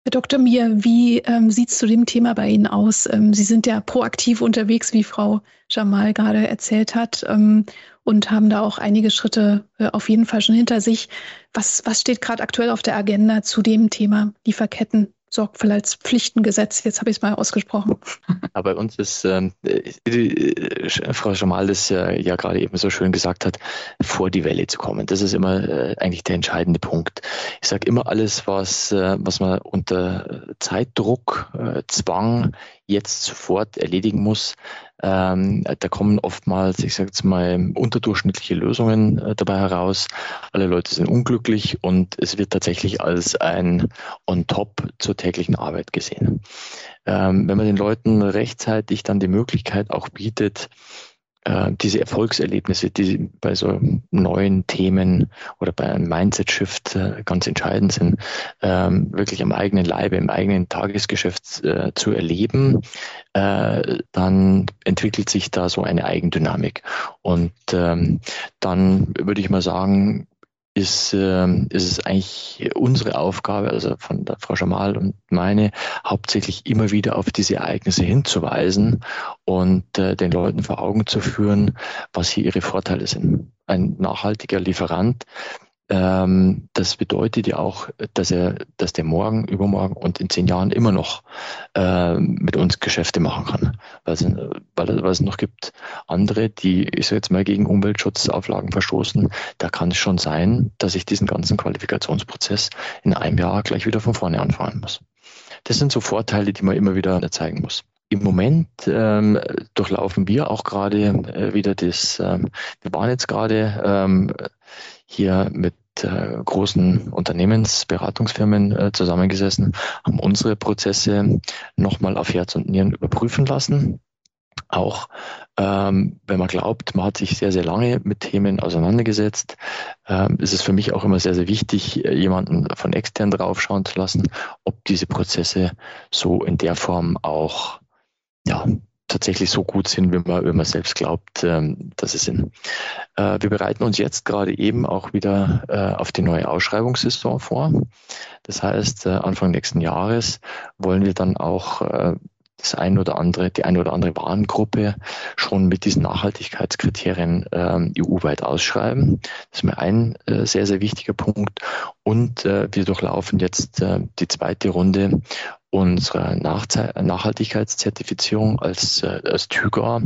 Herr Dr. Mier, wie ähm, sieht es zu dem Thema bei Ihnen aus? Ähm, Sie sind ja proaktiv unterwegs, wie Frau Jamal gerade erzählt hat, ähm, und haben da auch einige Schritte äh, auf jeden Fall schon hinter sich. Was, was steht gerade aktuell auf der Agenda zu dem Thema Lieferketten? Sorgfaltspflichtengesetz. Jetzt habe ich es mal ausgesprochen. Aber bei uns ist, ähm, äh, Frau Jamal das ja, ja gerade eben so schön gesagt hat, vor die Welle zu kommen. Das ist immer äh, eigentlich der entscheidende Punkt. Ich sage immer alles, was, äh, was man unter Zeitdruck, äh, Zwang jetzt sofort erledigen muss, ähm, da kommen oftmals, ich sage jetzt mal, unterdurchschnittliche Lösungen äh, dabei heraus. Alle Leute sind unglücklich und es wird tatsächlich als ein On-Top zur täglichen Arbeit gesehen. Ähm, wenn man den Leuten rechtzeitig dann die Möglichkeit auch bietet, äh, diese Erfolgserlebnisse, die bei so neuen Themen oder bei einem Mindset-Shift äh, ganz entscheidend sind, ähm, wirklich am eigenen Leibe, im eigenen Tagesgeschäft äh, zu erleben, äh, dann entwickelt sich da so eine Eigendynamik. Und ähm, dann würde ich mal sagen, ist, äh, ist es eigentlich unsere Aufgabe, also von der Frau Schamal und meine, hauptsächlich immer wieder auf diese Ereignisse hinzuweisen und äh, den Leuten vor Augen zu führen, was hier ihre Vorteile sind. Ein nachhaltiger Lieferant ähm, das bedeutet ja auch, dass er, dass der morgen, übermorgen und in zehn Jahren immer noch äh, mit uns Geschäfte machen kann. Weil es, weil, weil es noch gibt andere, die, ich sage jetzt mal, gegen Umweltschutzauflagen verstoßen. Da kann es schon sein, dass ich diesen ganzen Qualifikationsprozess in einem Jahr gleich wieder von vorne anfangen muss. Das sind so Vorteile, die man immer wieder zeigen muss. Im Moment ähm, durchlaufen wir auch gerade äh, wieder das, ähm, wir waren jetzt gerade ähm, hier mit äh, großen Unternehmensberatungsfirmen äh, zusammengesessen, haben unsere Prozesse nochmal auf Herz und Nieren überprüfen lassen. Auch ähm, wenn man glaubt, man hat sich sehr, sehr lange mit Themen auseinandergesetzt, ähm, ist es für mich auch immer sehr, sehr wichtig, äh, jemanden von extern draufschauen zu lassen, ob diese Prozesse so in der Form auch ja, tatsächlich so gut sind, wie man, wie man selbst glaubt, ähm, dass sie sind. Äh, wir bereiten uns jetzt gerade eben auch wieder äh, auf die neue Ausschreibungssaison vor. Das heißt, äh, Anfang nächsten Jahres wollen wir dann auch das ein oder andere, die eine oder andere Warengruppe schon mit diesen Nachhaltigkeitskriterien ähm, EU-weit ausschreiben. Das ist mir ein äh, sehr, sehr wichtiger Punkt. Und äh, wir durchlaufen jetzt äh, die zweite Runde unserer Nachhaltigkeitszertifizierung als, äh, als TÜGA.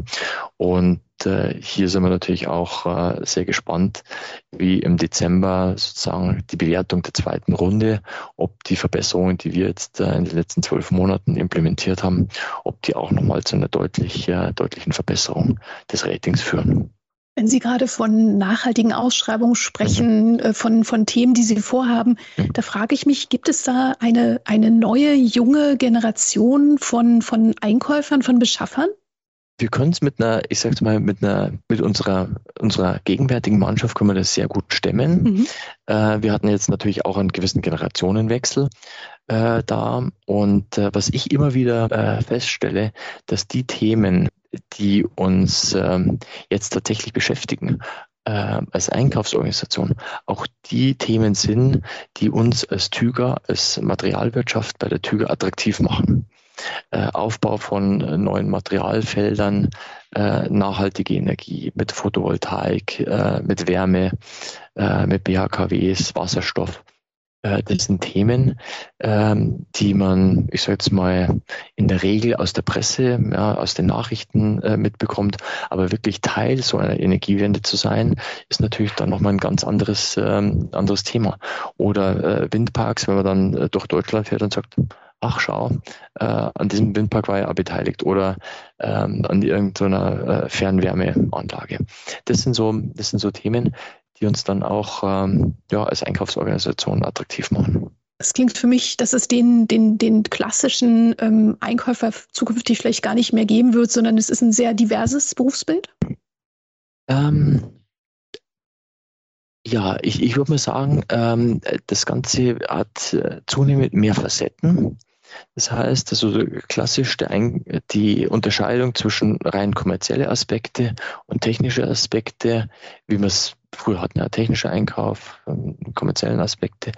Und äh, hier sind wir natürlich auch äh, sehr gespannt, wie im Dezember sozusagen die Bewertung der zweiten Runde, ob die Verbesserungen, die wir jetzt in den letzten zwölf Monaten implementiert haben, ob die auch nochmal zu einer deutlich, deutlichen Verbesserung des Ratings führen. Wenn Sie gerade von nachhaltigen Ausschreibungen sprechen, mhm. von, von Themen, die Sie vorhaben, mhm. da frage ich mich, gibt es da eine, eine neue, junge Generation von, von Einkäufern, von Beschaffern? wir können es mit einer, ich sag's mal, mit einer, mit unserer, unserer gegenwärtigen Mannschaft können wir das sehr gut stemmen. Mhm. Äh, wir hatten jetzt natürlich auch einen gewissen Generationenwechsel äh, da. Und äh, was ich immer wieder äh, feststelle, dass die Themen, die uns ähm, jetzt tatsächlich beschäftigen, äh, als Einkaufsorganisation auch die Themen sind, die uns als Tüger, als Materialwirtschaft bei der Tüger attraktiv machen. Äh, Aufbau von äh, neuen Materialfeldern, äh, nachhaltige Energie mit Photovoltaik, mit Wärme, mit BHKWs, Wasserstoff. Das sind Themen, ähm, die man, ich sage jetzt mal, in der Regel aus der Presse, ja, aus den Nachrichten mitbekommt. Aber wirklich Teil so einer Energiewende zu sein, ist natürlich dann nochmal ein ganz anderes, ähm, anderes Thema. Oder Windparks, wenn man dann durch Deutschland fährt und sagt, ach schau, äh, an diesem Windpark war ja auch beteiligt oder ähm, an irgendeiner äh, Fernwärmeanlage. Das sind so, das sind so Themen, die uns dann auch ähm, ja, als Einkaufsorganisation attraktiv machen. Es klingt für mich, dass es den, den, den klassischen ähm, Einkäufer zukünftig vielleicht gar nicht mehr geben wird, sondern es ist ein sehr diverses Berufsbild. Ähm, ja, ich, ich würde mal sagen, ähm, das Ganze hat äh, zunehmend mehr Facetten. Das heißt, also klassisch die Unterscheidung zwischen rein kommerzielle Aspekte und technische Aspekte, wie wir es früher hatten, ja, technischer Einkauf, ähm, kommerziellen Aspekte.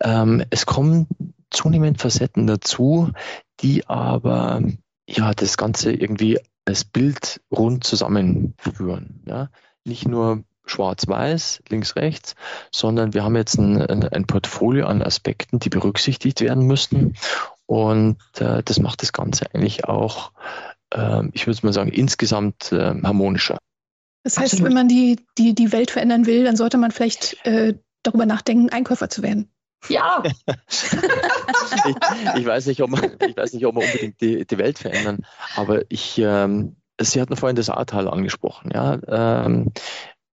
Ähm, es kommen zunehmend Facetten dazu, die aber ja das Ganze irgendwie als Bild rund zusammenführen. Ja? Nicht nur schwarz-weiß, links-rechts, sondern wir haben jetzt ein, ein, Portfolio an Aspekten, die berücksichtigt werden müssen. Und äh, das macht das Ganze eigentlich auch, äh, ich würde mal sagen, insgesamt äh, harmonischer. Das heißt, Absolut. wenn man die, die, die Welt verändern will, dann sollte man vielleicht äh, darüber nachdenken, Einkäufer zu werden. Ja. ich, ich, weiß nicht, ob man, ich weiß nicht, ob man unbedingt die, die Welt verändern, aber ich, ähm, Sie hatten vorhin das Ahrtal angesprochen. Ja? Ähm,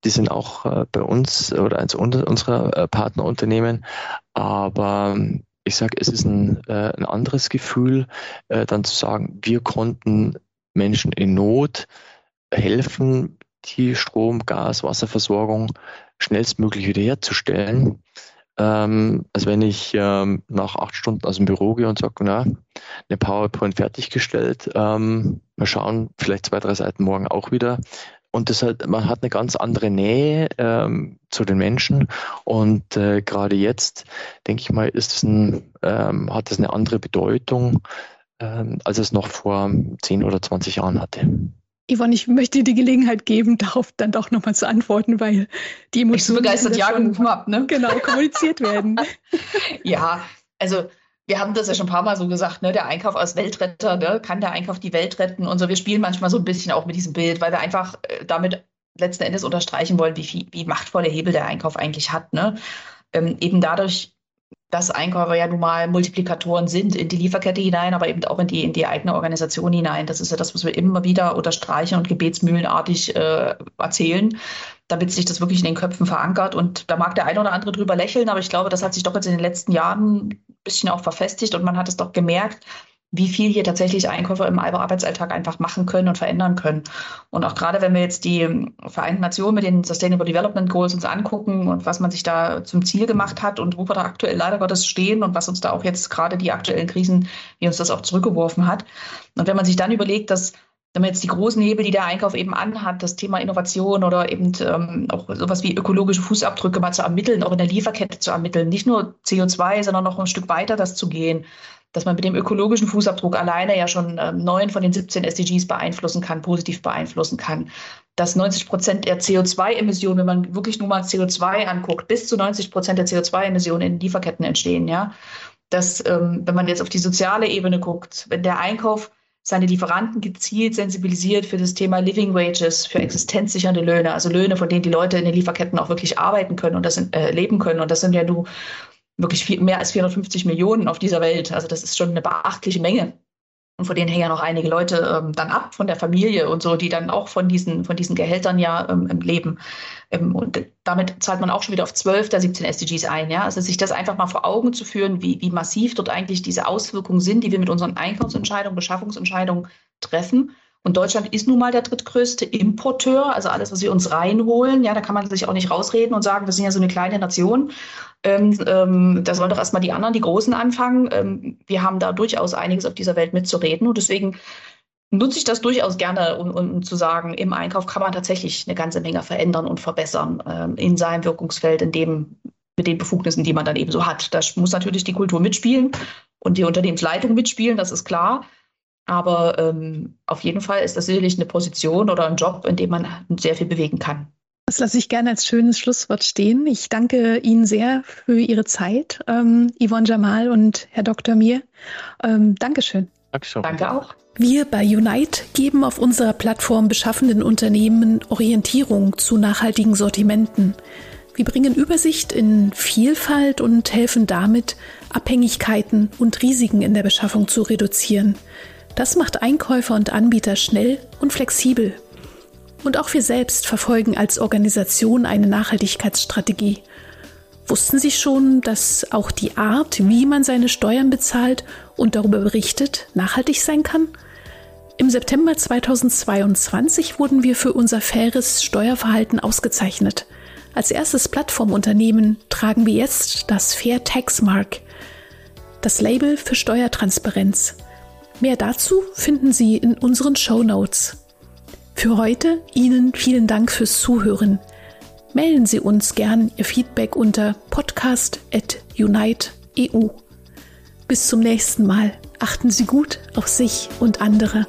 die sind auch äh, bei uns oder eins unserer äh, Partnerunternehmen. Aber ich sage, es ist ein, äh, ein anderes Gefühl, äh, dann zu sagen, wir konnten Menschen in Not helfen, die Strom, Gas, Wasserversorgung schnellstmöglich wiederherzustellen. Ähm, als wenn ich ähm, nach acht Stunden aus dem Büro gehe und sage, na, eine PowerPoint fertiggestellt, ähm, mal schauen, vielleicht zwei, drei Seiten morgen auch wieder. Und das halt, man hat eine ganz andere Nähe ähm, zu den Menschen. Und äh, gerade jetzt, denke ich mal, ist es ein, ähm, hat es eine andere Bedeutung, ähm, als es noch vor 10 oder 20 Jahren hatte. Yvonne, ich möchte dir die Gelegenheit geben, darauf dann doch nochmal zu antworten, weil die Emotionen. Ich so begeistert Ja gerufen habe, ne? Genau, kommuniziert werden. ja, also wir haben das ja schon ein paar Mal so gesagt, ne, der Einkauf als Weltretter, ne, kann der Einkauf die Welt retten und so. Wir spielen manchmal so ein bisschen auch mit diesem Bild, weil wir einfach äh, damit letzten Endes unterstreichen wollen, wie, viel, wie machtvoll der Hebel der Einkauf eigentlich hat. Ne? Ähm, eben dadurch, dass Einkäufer ja nun mal Multiplikatoren sind in die Lieferkette hinein, aber eben auch in die, in die eigene Organisation hinein. Das ist ja das, was wir immer wieder unterstreichen und gebetsmühlenartig äh, erzählen, damit sich das wirklich in den Köpfen verankert. Und da mag der eine oder andere drüber lächeln, aber ich glaube, das hat sich doch jetzt in den letzten Jahren bisschen auch verfestigt und man hat es doch gemerkt, wie viel hier tatsächlich Einkäufer im Arbeitsalltag einfach machen können und verändern können. Und auch gerade wenn wir jetzt die Vereinten Nationen mit den Sustainable Development Goals uns angucken und was man sich da zum Ziel gemacht hat und wo wir da aktuell leider Gottes stehen und was uns da auch jetzt gerade die aktuellen Krisen, wie uns das auch zurückgeworfen hat. Und wenn man sich dann überlegt, dass wenn man jetzt die großen Hebel, die der Einkauf eben anhat, das Thema Innovation oder eben ähm, auch sowas wie ökologische Fußabdrücke mal zu ermitteln, auch in der Lieferkette zu ermitteln, nicht nur CO2, sondern noch ein Stück weiter das zu gehen, dass man mit dem ökologischen Fußabdruck alleine ja schon ähm, neun von den 17 SDGs beeinflussen kann, positiv beeinflussen kann. Dass 90 Prozent der CO2-Emissionen, wenn man wirklich nur mal CO2 anguckt, bis zu 90 Prozent der CO2-Emissionen in Lieferketten entstehen, ja. Dass, ähm, wenn man jetzt auf die soziale Ebene guckt, wenn der Einkauf seine Lieferanten gezielt sensibilisiert für das Thema Living Wages, für existenzsichernde Löhne, also Löhne, von denen die Leute in den Lieferketten auch wirklich arbeiten können und das äh, leben können. Und das sind ja nur wirklich viel, mehr als 450 Millionen auf dieser Welt. Also das ist schon eine beachtliche Menge. Und von denen hängen ja noch einige Leute ähm, dann ab, von der Familie und so, die dann auch von diesen, von diesen Gehältern ja ähm, leben. Ähm, und damit zahlt man auch schon wieder auf 12 der 17 SDGs ein. Ja? Also sich das einfach mal vor Augen zu führen, wie, wie massiv dort eigentlich diese Auswirkungen sind, die wir mit unseren Einkaufsentscheidungen, Beschaffungsentscheidungen treffen Und Deutschland ist nun mal der drittgrößte Importeur, also alles, was wir uns reinholen. Ja, da kann man sich auch nicht rausreden und sagen, wir sind ja so eine kleine Nation. Ähm, ähm, da sollen doch erstmal die anderen, die Großen anfangen. Ähm, wir haben da durchaus einiges auf dieser Welt mitzureden. Und deswegen nutze ich das durchaus gerne, um, um, zu sagen, im Einkauf kann man tatsächlich eine ganze Menge verändern und verbessern ähm, in seinem Wirkungsfeld, in dem, mit den Befugnissen, die man dann eben so hat. Da muss natürlich die Kultur mitspielen und die Unternehmensleitung mitspielen, das ist klar. Aber ähm, auf jeden Fall ist das sicherlich eine Position oder ein Job, in dem man sehr viel bewegen kann. Das lasse ich gerne als schönes Schlusswort stehen. Ich danke Ihnen sehr für Ihre Zeit, ähm, Yvonne Jamal und Herr Dr. Mir. Ähm, Dankeschön. Dankeschön. Danke auch. Wir bei Unite geben auf unserer Plattform beschaffenden Unternehmen Orientierung zu nachhaltigen Sortimenten. Wir bringen Übersicht in Vielfalt und helfen damit, Abhängigkeiten und Risiken in der Beschaffung zu reduzieren. Das macht Einkäufer und Anbieter schnell und flexibel. Und auch wir selbst verfolgen als Organisation eine Nachhaltigkeitsstrategie. Wussten Sie schon, dass auch die Art, wie man seine Steuern bezahlt und darüber berichtet, nachhaltig sein kann? Im September 2022 wurden wir für unser faires Steuerverhalten ausgezeichnet. Als erstes Plattformunternehmen tragen wir jetzt das Fair Tax Mark, das Label für Steuertransparenz. Mehr dazu finden Sie in unseren Show Notes. Für heute Ihnen vielen Dank fürs Zuhören. Melden Sie uns gern Ihr Feedback unter podcast.unite.eu. Bis zum nächsten Mal. Achten Sie gut auf sich und andere.